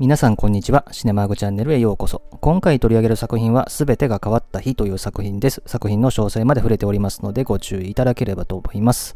皆さんこんにちは。シネマーグチャンネルへようこそ。今回取り上げる作品は、すべてが変わった日という作品です。作品の詳細まで触れておりますので、ご注意いただければと思います。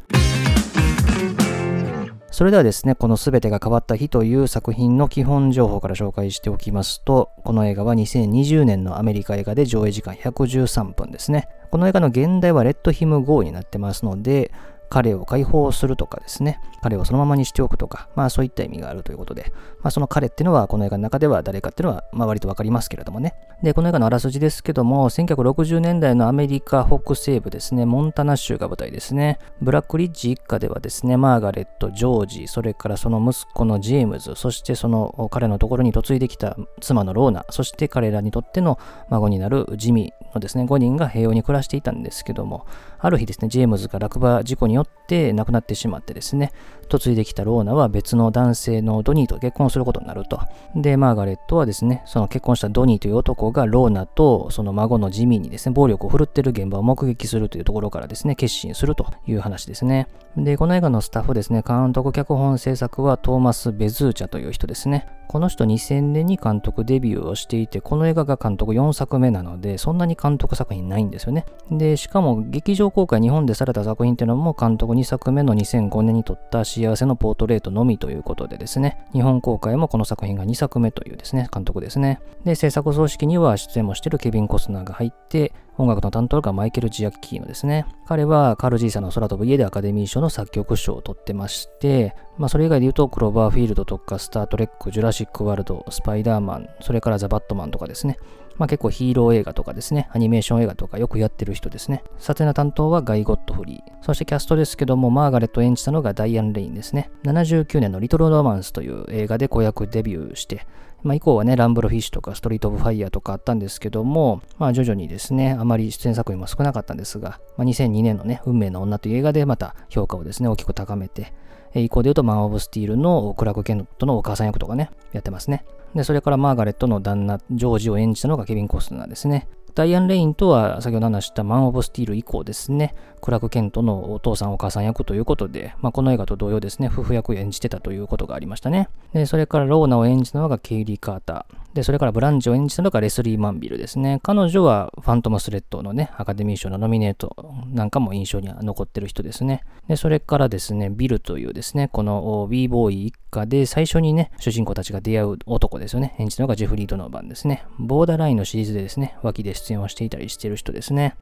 それではですね、このすべてが変わった日という作品の基本情報から紹介しておきますと、この映画は2020年のアメリカ映画で上映時間113分ですね。この映画の現代はレッドヒムゴーになってますので、彼を解放するとかですね、彼をそのままにしておくとか、まあそういった意味があるということで、まあその彼っていうのはこの映画の中では誰かっていうのは、まあ割とわかりますけれどもね。で、この映画のあらすじですけども、1960年代のアメリカ北西部ですね、モンタナ州が舞台ですね。ブラックリッジ一家ではですね、マーガレット、ジョージ、それからその息子のジェームズ、そしてその彼のところに嫁いできた妻のローナ、そして彼らにとっての孫になるジミーのですね、5人が平穏に暮らしていたんですけども、ある日ですね、ジェームズが落馬事故によって亡くなってしまってですね、嫁いできたローナは別の男性のドニーと結婚することになると。で、マーガレットはですね、その結婚したドニーという男がローナとその孫のジミーにですね、暴力を振るってる現場を目撃するというところからですね、決心するという話ですね。で、この映画のスタッフですね、監督脚本制作はトーマス・ベズーチャという人ですね。この人2000年に監督デビューをしていて、この映画が監督4作目なので、そんなに監督作品ないんですよね。で、しかも劇場公開日本でされた作品っていうのも監督2作目の2005年に撮った幸せのポートレートのみということでですね、日本公開もこの作品が2作目というですね、監督ですね。で、製作総指揮には出演もしてるケビン・コスナーが入って、音楽の担当がマイケル・ジアッキーノですね。彼はカールじいさんの空飛ぶ家でアカデミー賞の作曲賞を取ってまして、まあそれ以外で言うとクローバーフィールドとかスター・トレック、ジュラシック・ワールド、スパイダーマン、それからザ・バットマンとかですね。まあ結構ヒーロー映画とかですね、アニメーション映画とかよくやってる人ですね。撮影の担当はガイ・ゴットフリー。そしてキャストですけども、マーガレット演じたのがダイアン・レインですね。79年のリトル・ロマンスという映画で子役デビューして、まあ、以降はね、ランブルフィッシュとかストリート・オブ・ファイヤーとかあったんですけども、まあ、徐々にですね、あまり出演作品も少なかったんですが、まあ、2002年のね、運命の女という映画でまた評価をですね、大きく高めて、以降で言うと、マン・オブ・スティールのクラーク・ケントのお母さん役とかね、やってますね。で、それからマーガレットの旦那、ジョージを演じたのがケビン・コスナーですね。ダイアン・レインとは先ほど話したマン・オブ・スティール以降ですね、クラーク・ケントのお父さんお母さん役ということで、まあ、この映画と同様ですね、夫婦役を演じてたということがありましたね。で、それからローナを演じたのがケイリー・カーター。で、それからブランチを演じたのがレスリー・マンビルですね。彼女はファントム・スレッドのね、アカデミー賞のノミネートなんかも印象には残ってる人ですね。で、それからですね、ビルというですね、この b ボーイ一家で最初にね、主人公たちが出会う男ですよね。演じたのがジェフリー・ドノーバンですね。ボーダーラインのシリーズでですね、脇で出演をしていたりしてる人ですね。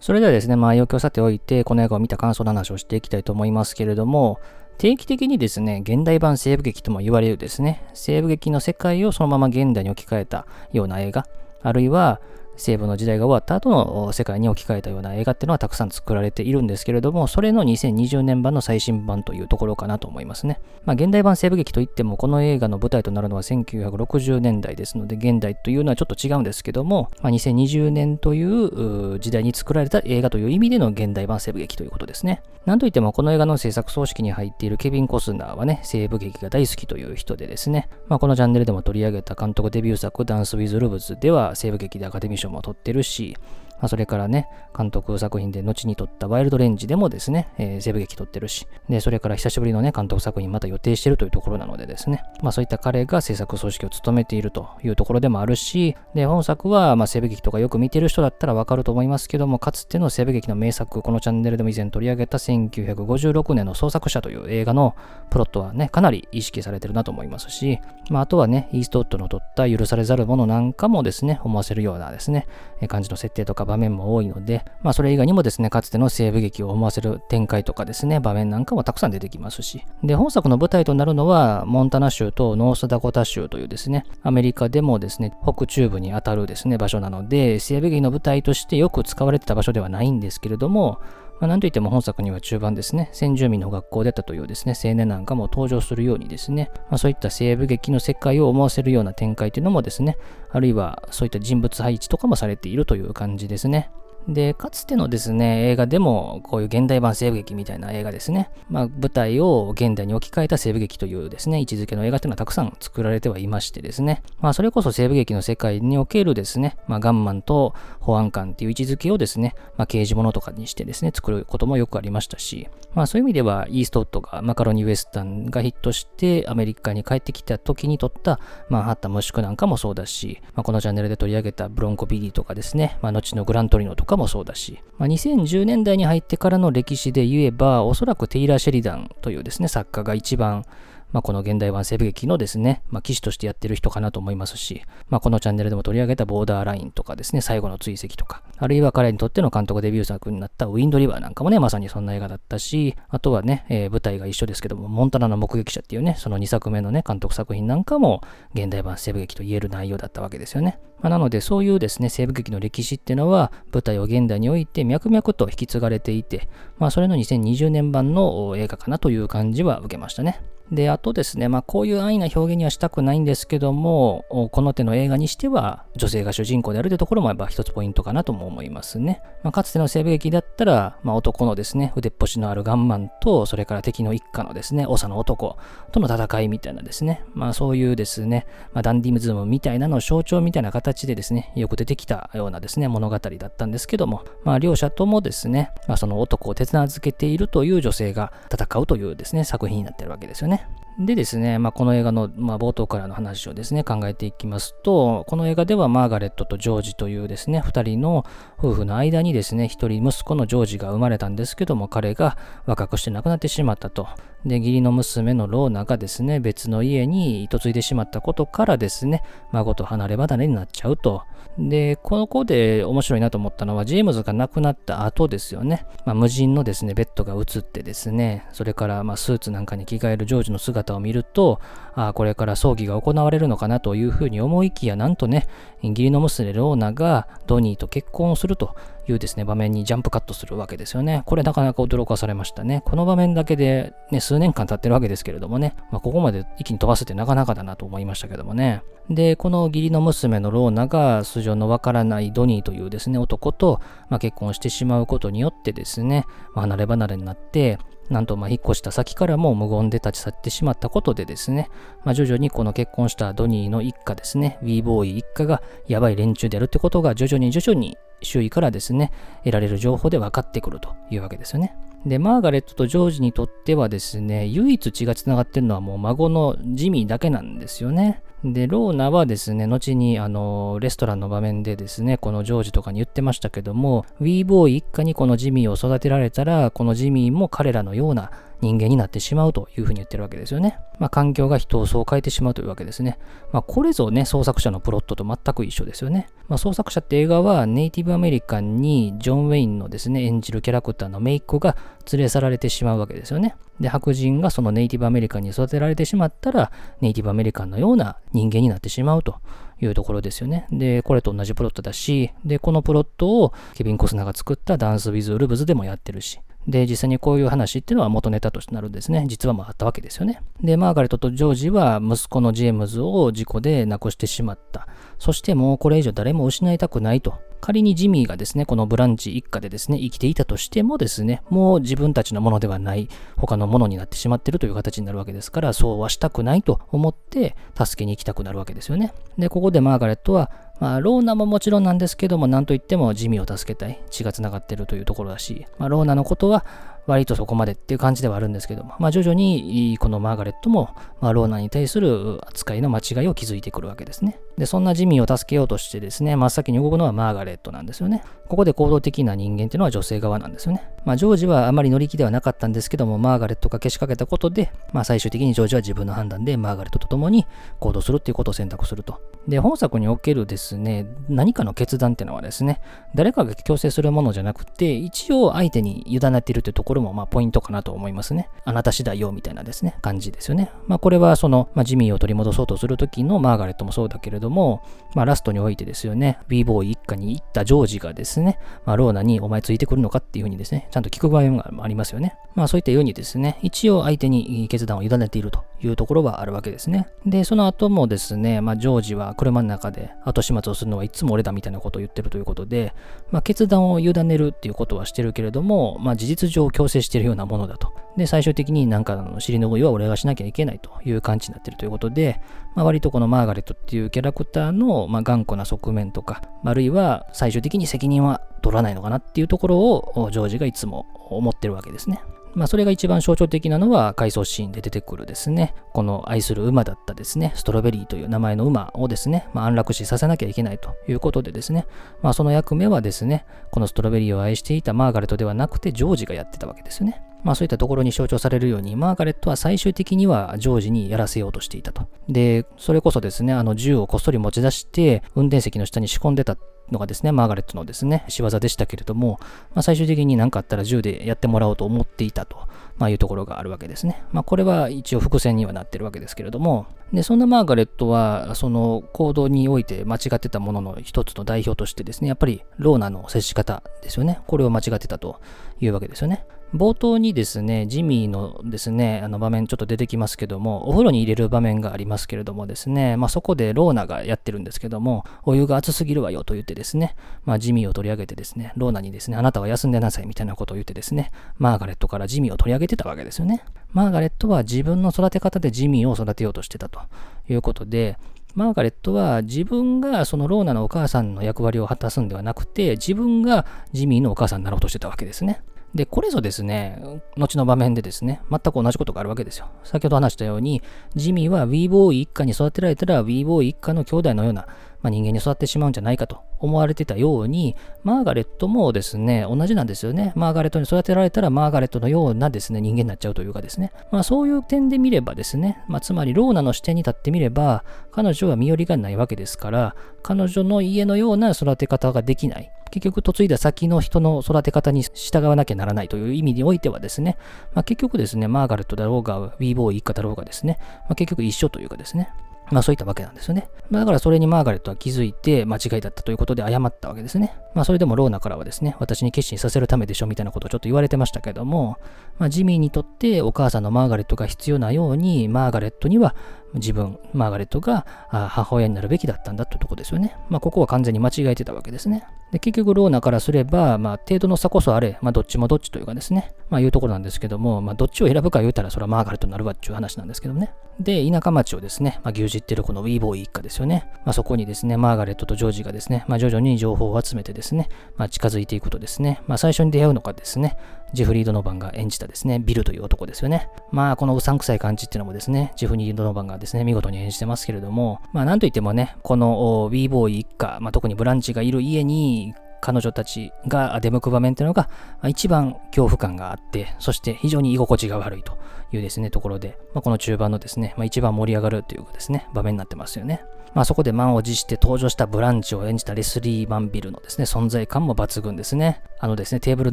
それではですね、まあ、要求さておいて、この映画を見た感想の話をしていきたいと思いますけれども、定期的にですね、現代版西部劇とも言われるですね、西部劇の世界をそのまま現代に置き換えたような映画、あるいは西部の時代が終わった後の世界に置き換えたような映画っていうのはたくさん作られているんですけれども、それの2020年版の最新版というところかなと思いますね。まあ、現代版西部劇といっても、この映画の舞台となるのは1960年代ですので、現代というのはちょっと違うんですけども、まあ、2020年という時代に作られた映画という意味での現代版西部劇ということですね。なんといっても、この映画の制作葬式に入っているケビン・コスナーはね、西部劇が大好きという人でですね、まあ、このチャンネルでも取り上げた監督デビュー作、ダンス・ウィズ・ルブズでは西部劇でアカデミー賞も取ってるし、まあ、それからね、監督作品で後に撮ったワイルドレンジでもですね、えー、西部劇撮ってるし、で、それから久しぶりのね、監督作品また予定してるというところなのでですね、まあそういった彼が制作組織を務めているというところでもあるし、で、本作は、まあ西部劇とかよく見てる人だったらわかると思いますけども、かつての西部劇の名作、このチャンネルでも以前取り上げた1956年の創作者という映画のプロットはね、かなり意識されてるなと思いますし、まああとはね、イーストウッドの撮った許されざるものなんかもですね、思わせるようなですね、感じの設定とか場面も多いので、まあそれ以外にもですね、かつての西部劇を思わせる展開とかですね、場面なんかもたくさん出てきますし、で、本作の舞台となるのは、モンタナ州とノースダコタ州というですね、アメリカでもですね、北中部にあたるですね、場所なので、西部劇の舞台としてよく使われてた場所ではないんですけれども、まあ、なんといっても本作には中盤ですね、先住民の学校であったというですね、青年なんかも登場するようにですね、まあ、そういった西部劇の世界を思わせるような展開というのもですね、あるいはそういった人物配置とかもされているという感じですね。で、かつてのですね、映画でも、こういう現代版西部劇みたいな映画ですね、まあ、舞台を現代に置き換えた西部劇というですね、位置づけの映画っていうのはたくさん作られてはいましてですね、まあ、それこそ西部劇の世界におけるですね、まあ、ガンマンと保安官っていう位置づけをですね、まあ、刑事物とかにしてですね、作ることもよくありましたし、まあ、そういう意味では、イーストウッドがマカロニウエスタンがヒットして、アメリカに帰ってきた時に撮ったマンハッタン無宿なんかもそうだし、まあ、このチャンネルで取り上げたブロンコビリーとかですね、まあ、後のグラントリノとかもそうだし、まあ、2010年代に入ってからの歴史で言えば、おそらくテイラー・シェリダンというですね、作家が一番まあ、この現代版西部劇のですね、まあ、騎士としてやってる人かなと思いますし、まあ、このチャンネルでも取り上げたボーダーラインとかですね、最後の追跡とか、あるいは彼にとっての監督デビュー作になったウィンドリバーなんかもね、まさにそんな映画だったし、あとはね、えー、舞台が一緒ですけども、モンタナの目撃者っていうね、その2作目のね、監督作品なんかも現代版西部劇と言える内容だったわけですよね。まあ、なので、そういうですね、西部劇の歴史っていうのは、舞台を現代において脈々と引き継がれていて、まあ、それの2020年版の映画かなという感じは受けましたね。で、あとですね、まあこういう安易な表現にはしたくないんですけども、この手の映画にしては女性が主人公であるというところもやっぱ一つポイントかなとも思いますね。まあ、かつての西部劇だったら、まあ、男のですね、腕っぽしのあるガンマンと、それから敵の一家のですね、長の男との戦いみたいなですね、まあそういうですね、まあ、ダンディムズムみたいなの象徴みたいな形でですね、よく出てきたようなですね、物語だったんですけども、まあ両者ともですね、まあその男を手綱付けているという女性が戦うというですね、作品になってるわけですよね。でですね、まあ、この映画の、まあ、冒頭からの話をですね、考えていきますと、この映画ではマーガレットとジョージというですね、二人の夫婦の間にですね、一人息子のジョージが生まれたんですけども、彼が若くして亡くなってしまったと。で、義理の娘のローナがですね、別の家に嫁いでしまったことからですね、孫と離れ離れになっちゃうと。で、ここで面白いなと思ったのは、ジェームズが亡くなった後ですよね。まあ、無人のですね、ベッドが映ってですね、それからまスーツなんかに着替えるジョージの姿を見ると、あこれから葬儀が行われるのかなというふうに思いきや、なんとね、義理の娘ローナがドニーと結婚をするというですね、場面にジャンプカットするわけですよね。これなかなか驚かされましたね。この場面だけでね、数年間経ってるわけですけれどもね、まあ、ここまで一気に飛ばすってなかなかだなと思いましたけどもね。で、この義理の娘のローナが素性のわからないドニーというですね、男と、まあ、結婚してしまうことによってですね、まあ、離れ離れになって、なんとま引っ越した先からも無言で立ち去ってしまったことでですね、まあ、徐々にこの結婚したドニーの一家ですね、ウィーボーイ一家がやばい連中であるってことが徐々に徐々に周囲からですね、得られる情報で分かってくるというわけですよね。で、マーガレットとジョージにとってはですね、唯一血が繋がってるのはもう孫のジミーだけなんですよね。で、ローナはですね、後にあの、レストランの場面でですね、このジョージとかに言ってましたけども、ウィーボーイ一家にこのジミーを育てられたら、このジミーも彼らのような人間になってしまうというふうに言ってるわけですよね。まあ、環境が人をそう変えてしまうというわけですね。まあ、これぞね、創作者のプロットと全く一緒ですよね。まあ、創作者って映画はネイティブアメリカンにジョン・ウェインのですね、演じるキャラクターのメイクが連れ去られてしまうわけですよね。で、白人がそのネイティブアメリカンに育てられてしまったら、ネイティブアメリカンのような人間になってしまうというところですよね。で、これと同じプロットだし、で、このプロットをケビン・コスナーが作ったダンス・ウィズ・ウルブズでもやってるし、で、実際にこういう話っていうのは元ネタとしてなるんですね。実はまああったわけですよね。で、マーガレットとジョージは息子のジェームズを事故で亡くしてしまった。そしてもうこれ以上誰も失いたくないと。仮にジミーがですね、このブランチ一家でですね、生きていたとしてもですね、もう自分たちのものではない他のものになってしまってるという形になるわけですから、そうはしたくないと思って助けに行きたくなるわけですよね。で、ここでマーガレットはまあ、ローナももちろんなんですけども、なんといってもジミーを助けたい。血が繋がってるというところだし、まあ、ローナのことは割とそこまでっていう感じではあるんですけども、まあ、徐々にこのマーガレットも、まあ、ローナに対する扱いの間違いを築いてくるわけですね。で、そんなジミーを助けようとしてですね、真っ先に動くのはマーガレットなんですよね。ここで行動的な人間っていうのは女性側なんですよね。まあ、ジョージはあまり乗り気ではなかったんですけども、マーガレットがけしかけたことで、まあ、最終的にジョージは自分の判断でマーガレットと共に行動するっていうことを選択すると。で、本作におけるですね、何かの決断っていうのはですね、誰かが強制するものじゃなくて、一応相手に委ねているというところも、まあ、ポイントかなと思いますね。あなた次第よ、みたいなですね、感じですよね。まあ、これはその、まあ、ジミーを取り戻そうとするときのマーガレットもそうだけれども、まあ、ラストにおいてですよね、b ボーイ一家に行ったジョージがですね、ですねまあ、ローナにお前ついてくるのかっていうふうにですね、ちゃんと聞く場合もありますよね。まあそういったようにですね、一応相手に決断を委ねているというところはあるわけですね。で、その後もですね、まあジョージは車の中で後始末をするのはいつも俺だみたいなことを言ってるということで、まあ決断を委ねるっていうことはしてるけれども、まあ事実上強制してるようなものだと。で、最終的になんかの尻拭いは俺がしなきゃいけないという感じになってるということで、まあ割とこのマーガレットっていうキャラクターの、まあ、頑固な側面とか、あるいは最終的に責任はは取らないのかなっていうところをジョージがいつも思ってるわけですね。まあ、それが一番象徴的なのは回想シーンで出てくるですね、この愛する馬だったですね、ストロベリーという名前の馬をですね、まあ、安楽死させなきゃいけないということでですね、まあ、その役目はですね、このストロベリーを愛していたマーガレットではなくてジョージがやってたわけですよね。まあそういったところに象徴されるように、マーガレットは最終的にはジョージにやらせようとしていたと。で、それこそですね、あの銃をこっそり持ち出して、運転席の下に仕込んでたのがですね、マーガレットのですね、仕業でしたけれども、まあ、最終的に何かあったら銃でやってもらおうと思っていたと、まあ、いうところがあるわけですね。まあ、これは一応伏線にはなってるわけですけれども、で、そんなマーガレットは、その行動において間違ってたものの一つの代表としてですね、やっぱりローナの接し方ですよね。これを間違ってたというわけですよね。冒頭にですね、ジミーのですね、あの場面ちょっと出てきますけども、お風呂に入れる場面がありますけれどもですね、まあそこでローナがやってるんですけども、お湯が熱すぎるわよと言ってですね、まあジミーを取り上げてですね、ローナにですね、あなたは休んでなさいみたいなことを言ってですね、マーガレットからジミーを取り上げてたわけですよね。マーガレットは自分の育て方でジミーを育てようとしてたということで、マーガレットは自分がそのローナのお母さんの役割を果たすんではなくて、自分がジミーのお母さんになろうとしてたわけですね。で、これぞですね、後の場面でですね、全く同じことがあるわけですよ。先ほど話したように、ジミーはウィーボーイ一家に育てられたらウィーボーイ一家の兄弟のような、まあ、人間に育ってしまうんじゃないかと思われてたように、マーガレットもですね、同じなんですよね。マーガレットに育てられたらマーガレットのようなですね、人間になっちゃうというかですね。まあそういう点で見ればですね、まあつまりローナの視点に立ってみれば、彼女は身寄りがないわけですから、彼女の家のような育て方ができない。結局嫁いだ先の人の育て方に従わなきゃならないという意味においてはですね、まあ、結局ですね、マーガレットだろうが、ウィーボーイ一家だろうがですね、まあ、結局一緒というかですね、まあそういったわけなんですよね。まあ、だからそれにマーガレットは気づいて間違いだったということで謝ったわけですね。まあそれでもローナからはですね、私に決心させるためでしょみたいなことをちょっと言われてましたけども、まあジミーにとってお母さんのマーガレットが必要なように、マーガレットには自分、マーガレットが母親になるべきだったんだというとこですよね。まあここは完全に間違えてたわけですね。で結局ローナからすれば、まあ程度の差こそあれ、まあどっちもどっちというかですね、まあいうところなんですけども、まあどっちを選ぶか言うたらそれはマーガレットになるわっていう話なんですけどね。で、田舎町をですね、まあ牛耳ってるこのウィーボーイ一家ですよね。まあそこにですね、マーガレットとジョージがですね、まあ徐々に情報を集めてですね、まあ近づいていくとですね、まあ最初に出会うのがですね、ジェフリー・ドノバンが演じたですね、ビルという男ですよね。まあ、このうさんくさい感じっていうのもですね、ジェフリー・ドノバンがですね、見事に演じてますけれども、まあ、なんといってもね、このウィーボーイ一家、まあ、特にブランチがいる家に、彼女たちが出向く場面っていうのが、一番恐怖感があって、そして非常に居心地が悪いというですね、ところで、まあ、この中盤のですね、まあ、一番盛り上がるというですね、場面になってますよね。まあ、そこで満を持して登場したブランチを演じたレスリー・マンビルのですね、存在感も抜群ですね。あのですね、テーブル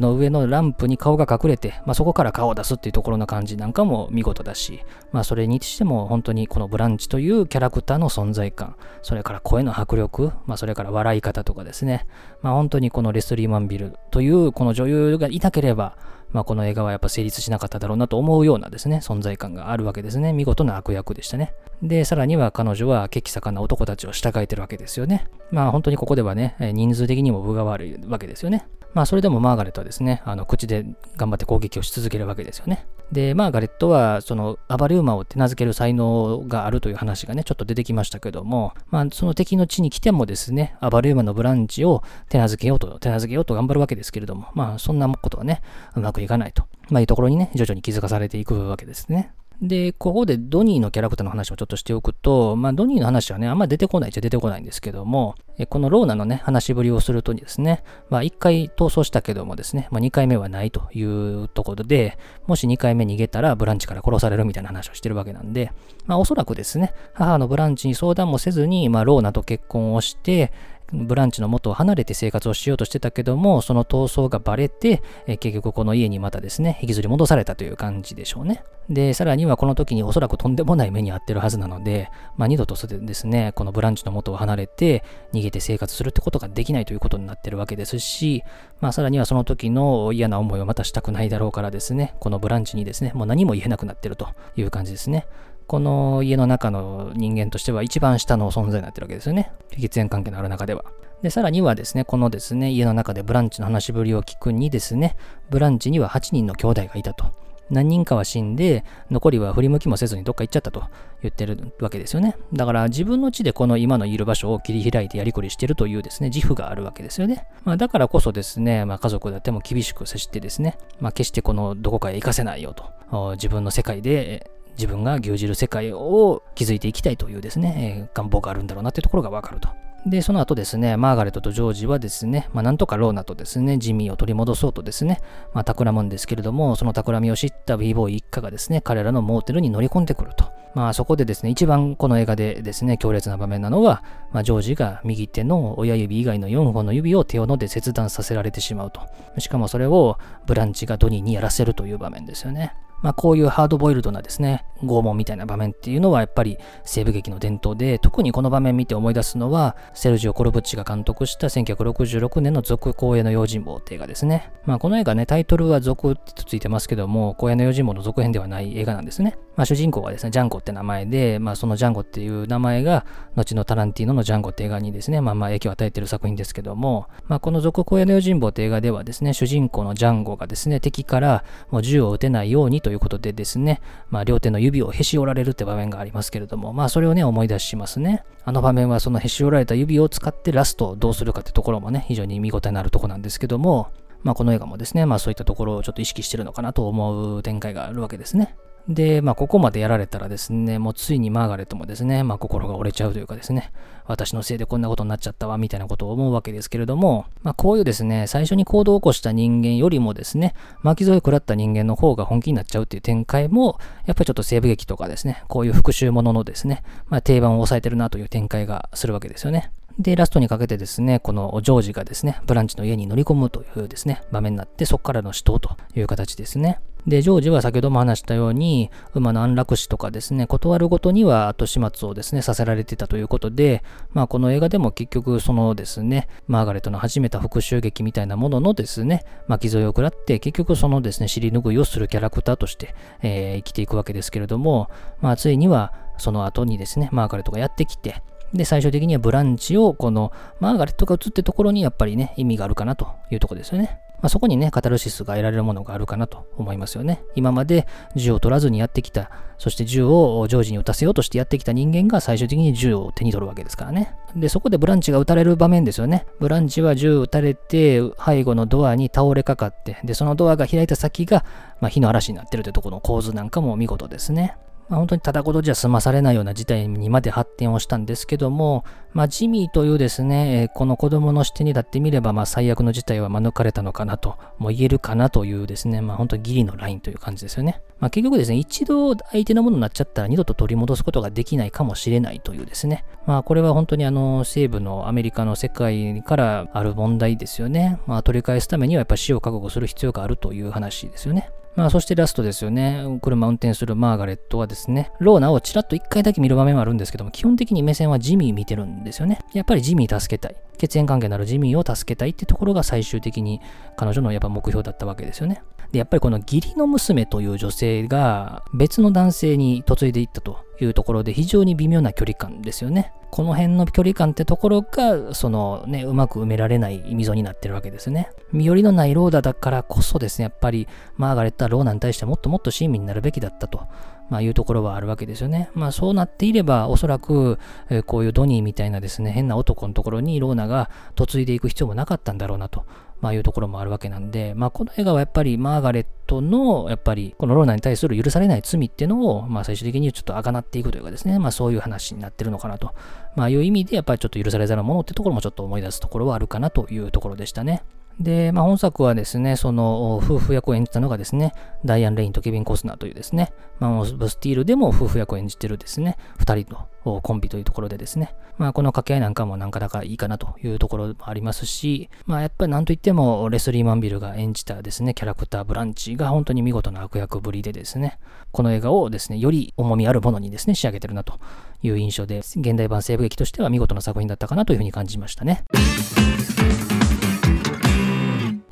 の上のランプに顔が隠れて、まあ、そこから顔を出すっていうところの感じなんかも見事だし、まあ、それにしても本当にこのブランチというキャラクターの存在感、それから声の迫力、まあ、それから笑い方とかですね、まあ、本当当にこのレスリー・マンビルというこの女優がいなければ、まあ、この映画はやっぱ成立しなかっただろうなと思うようなですね、存在感があるわけですね。見事な悪役でしたね。で、さらには彼女は血気盛んな男たちを従えてるわけですよね。まあ本当にここではね、人数的にも分が悪いわけですよね。まあそれでもマーガレットはですね、あの口で頑張って攻撃をし続けるわけですよね。で、まあガレットはその暴れ馬を手なずける才能があるという話がね、ちょっと出てきましたけども、まあその敵の地に来てもですね、暴れ馬のブランチを手なずけようと、手なずけようと頑張るわけですけれども、まあそんなことはね、うまくいかないと。まあいうところにね、徐々に気づかされていくわけですね。で、ここでドニーのキャラクターの話をちょっとしておくと、まあ、ドニーの話はね、あんま出てこないっちゃ出てこないんですけども、このローナのね、話しぶりをするとですね、まあ、1回逃走したけどもですね、まあ、2回目はないというところで、もし2回目逃げたらブランチから殺されるみたいな話をしてるわけなんで、まあ、おそらくですね、母のブランチに相談もせずに、まあ、ローナと結婚をして、ブランチの元を離れて生活をしようとしてたけども、その逃走がバレて、え結局この家にまたですね、引きずり戻されたという感じでしょうね。で、さらにはこの時におそらくとんでもない目に遭ってるはずなので、まあ二度とそれでですね、このブランチの元を離れて逃げて生活するってことができないということになってるわけですし、まあさらにはその時の嫌な思いをまたしたくないだろうからですね、このブランチにですね、もう何も言えなくなってるという感じですね。この家の中の人間としては一番下の存在になってるわけですよね。血縁関係のある中では。で、さらにはですね、このですね、家の中でブランチの話しぶりを聞くにですね、ブランチには8人の兄弟がいたと。何人かは死んで、残りは振り向きもせずにどっか行っちゃったと言ってるわけですよね。だから自分の地でこの今のいる場所を切り開いてやりくりしてるというですね、自負があるわけですよね。まあ、だからこそですね、まあ、家族だっても厳しく接してですね、まあ、決してこのどこかへ行かせないよと。自分の世界で自分が牛耳る世界を築いていきたいというですね、え、願望があるんだろうなというところがわかると。で、その後ですね、マーガレットとジョージはですね、まあ、なんとかローナとですね、ジミーを取り戻そうとですね、まあ、企むんですけれども、その企みを知ったィーボーイ一家がですね、彼らのモーテルに乗り込んでくると。まあ、そこでですね、一番この映画でですね、強烈な場面なのは、まあ、ジョージが右手の親指以外の4本の指を手をので切断させられてしまうと。しかもそれをブランチがドニーにやらせるという場面ですよね。まあ、こういうハードボイルドなですね、拷問みたいな場面っていうのはやっぱり西部劇の伝統で、特にこの場面見て思い出すのは、セルジオ・コルブッチが監督した1966年の続公営の用心棒って映画ですね。まあ、この映画ね、タイトルは続ってついてますけども、公営の用心棒の続編ではない映画なんですね。まあ、主人公はですね、ジャンゴって名前で、まあ、そのジャンゴっていう名前が、後のタランティーノのジャンゴって映画にですね、まあ、まあ影響を与えている作品ですけども、まあ、この続公営の用心棒って映画ではですね、主人公のジャンゴがですね、敵からもう銃を撃てないようにということでですね、まあ、両手の指をへし折られるって場面がありますけれども、まあ、それをね、思い出しますね。あの場面はそのへし折られた指を使ってラストをどうするかってところもね、非常に見応えのあるとこなんですけども、まあ、この映画もですね、まあ、そういったところをちょっと意識してるのかなと思う展開があるわけですね。で、まあ、ここまでやられたらですね、もうついにマーガレットもですね、まあ、心が折れちゃうというかですね、私のせいでこんなことになっちゃったわ、みたいなことを思うわけですけれども、まあ、こういうですね、最初に行動を起こした人間よりもですね、巻き添え食らった人間の方が本気になっちゃうっていう展開も、やっぱりちょっと西部劇とかですね、こういう復讐もののですね、まあ、定番を抑えてるなという展開がするわけですよね。で、ラストにかけてですね、このジョージがですね、ブランチの家に乗り込むというですね、場面になって、そこからの死闘という形ですね。で、ジョージは先ほども話したように、馬の安楽死とかですね、断るごとには後始末をですね、させられてたということで、まあこの映画でも結局そのですね、マーガレットの始めた復讐劇みたいなもののですね、巻き添えを食らって、結局そのですね、尻拭いをするキャラクターとして、えー、生きていくわけですけれども、まあついにはその後にですね、マーガレットがやってきて、で、最終的にはブランチを、このマーガレットが映ってところにやっぱりね、意味があるかなというとこですよね。まあ、そこにね、カタルシスが得られるものがあるかなと思いますよね。今まで銃を取らずにやってきた、そして銃をジョージに撃たせようとしてやってきた人間が最終的に銃を手に取るわけですからね。で、そこでブランチが撃たれる場面ですよね。ブランチは銃撃たれて、背後のドアに倒れかかって、で、そのドアが開いた先が、まあ、火の嵐になってるというところの構図なんかも見事ですね。まあ、本当にただごとじゃ済まされないような事態にまで発展をしたんですけども、まあ、ジミーというですね、この子供の視点にだってみれば、まあ、最悪の事態は免れたのかなとも言えるかなというですね、まあ、本当にギリのラインという感じですよね。まあ、結局ですね、一度相手のものになっちゃったら二度と取り戻すことができないかもしれないというですね、まあ、これは本当にあの、西部のアメリカの世界からある問題ですよね。まあ、取り返すためにはやっぱ死を覚悟する必要があるという話ですよね。まあ、そしてラストですよね。車運転するマーガレットはですね、ローナをちらっと一回だけ見る場面はあるんですけども、基本的に目線はジミー見てるんですよね。やっぱりジミー助けたい。血縁関係のあるジミーを助けたいってところが最終的に彼女のやっぱ目標だったわけですよね。で、やっぱりこの義理の娘という女性が別の男性に嫁いでいったというところで非常に微妙な距離感ですよね。この辺の距離感ってところが、そのね、うまく埋められない溝になってるわけですね。身寄りのないローダだからこそですね、やっぱりマーガレットはローナに対してもっともっと親身になるべきだったと。まあ、いうところはあるわけですよね。まあ、そうなっていれば、おそらく、えー、こういうドニーみたいなですね、変な男のところにローナが嫁いでいく必要もなかったんだろうなと。まあ、いうところもあるわけなんで、まあ、この映画はやっぱりマーガレットの、やっぱり、このローナに対する許されない罪っていうのを、まあ、最終的にちょっとあがなっていくというかですね、まあ、そういう話になってるのかなと、まあ、いう意味で、やっぱりちょっと許されざるものってところもちょっと思い出すところはあるかなというところでしたね。で、まあ、本作はですね、その夫婦役を演じたのがですね、ダイアン・レインとケビン・コスナーというですね、まあ、ブスティールでも夫婦役を演じてるですね、二人のコンビというところでですね、まあ、この掛け合いなんかもなかなかいいかなというところもありますし、まあ、やっぱりなんといってもレスリー・マンビルが演じたですね、キャラクターブランチが本当に見事な悪役ぶりでですね、この映画をですね、より重みあるものにですね、仕上げてるなという印象で、現代版西部劇としては見事な作品だったかなというふうに感じましたね。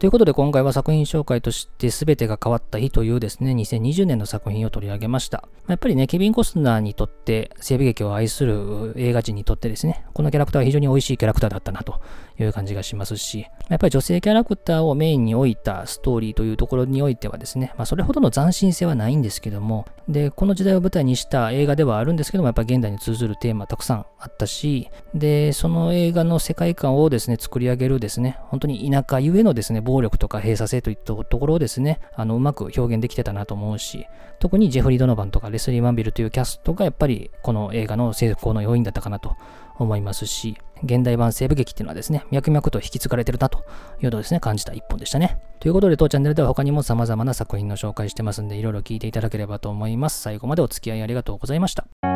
ということで今回は作品紹介として全てが変わった日というですね、2020年の作品を取り上げました。やっぱりね、ケビン・コスナーにとって西部劇を愛する映画人にとってですね、このキャラクターは非常に美味しいキャラクターだったなという感じがしますし、やっぱり女性キャラクターをメインに置いたストーリーというところにおいてはですね、まあそれほどの斬新性はないんですけども、で、この時代を舞台にした映画ではあるんですけども、やっぱり現代に通ずるテーマたくさんあったし、で、その映画の世界観をですね、作り上げるですね、本当に田舎ゆえのですね、暴力とか閉鎖性といったところをですね、あの、うまく表現できてたなと思うし、特にジェフリー・ドノバンとかレスリー・マンビルというキャストがやっぱりこの映画の成功の要因だったかなと思いますし、現代版西部劇っていうのはですね、脈々と引き継がれてるなというのをですね、感じた一本でしたね。ということで、当チャンネルでは他にも様々な作品の紹介してますんで、いろいろ聞いていただければと思います。最後までお付き合いありがとうございました。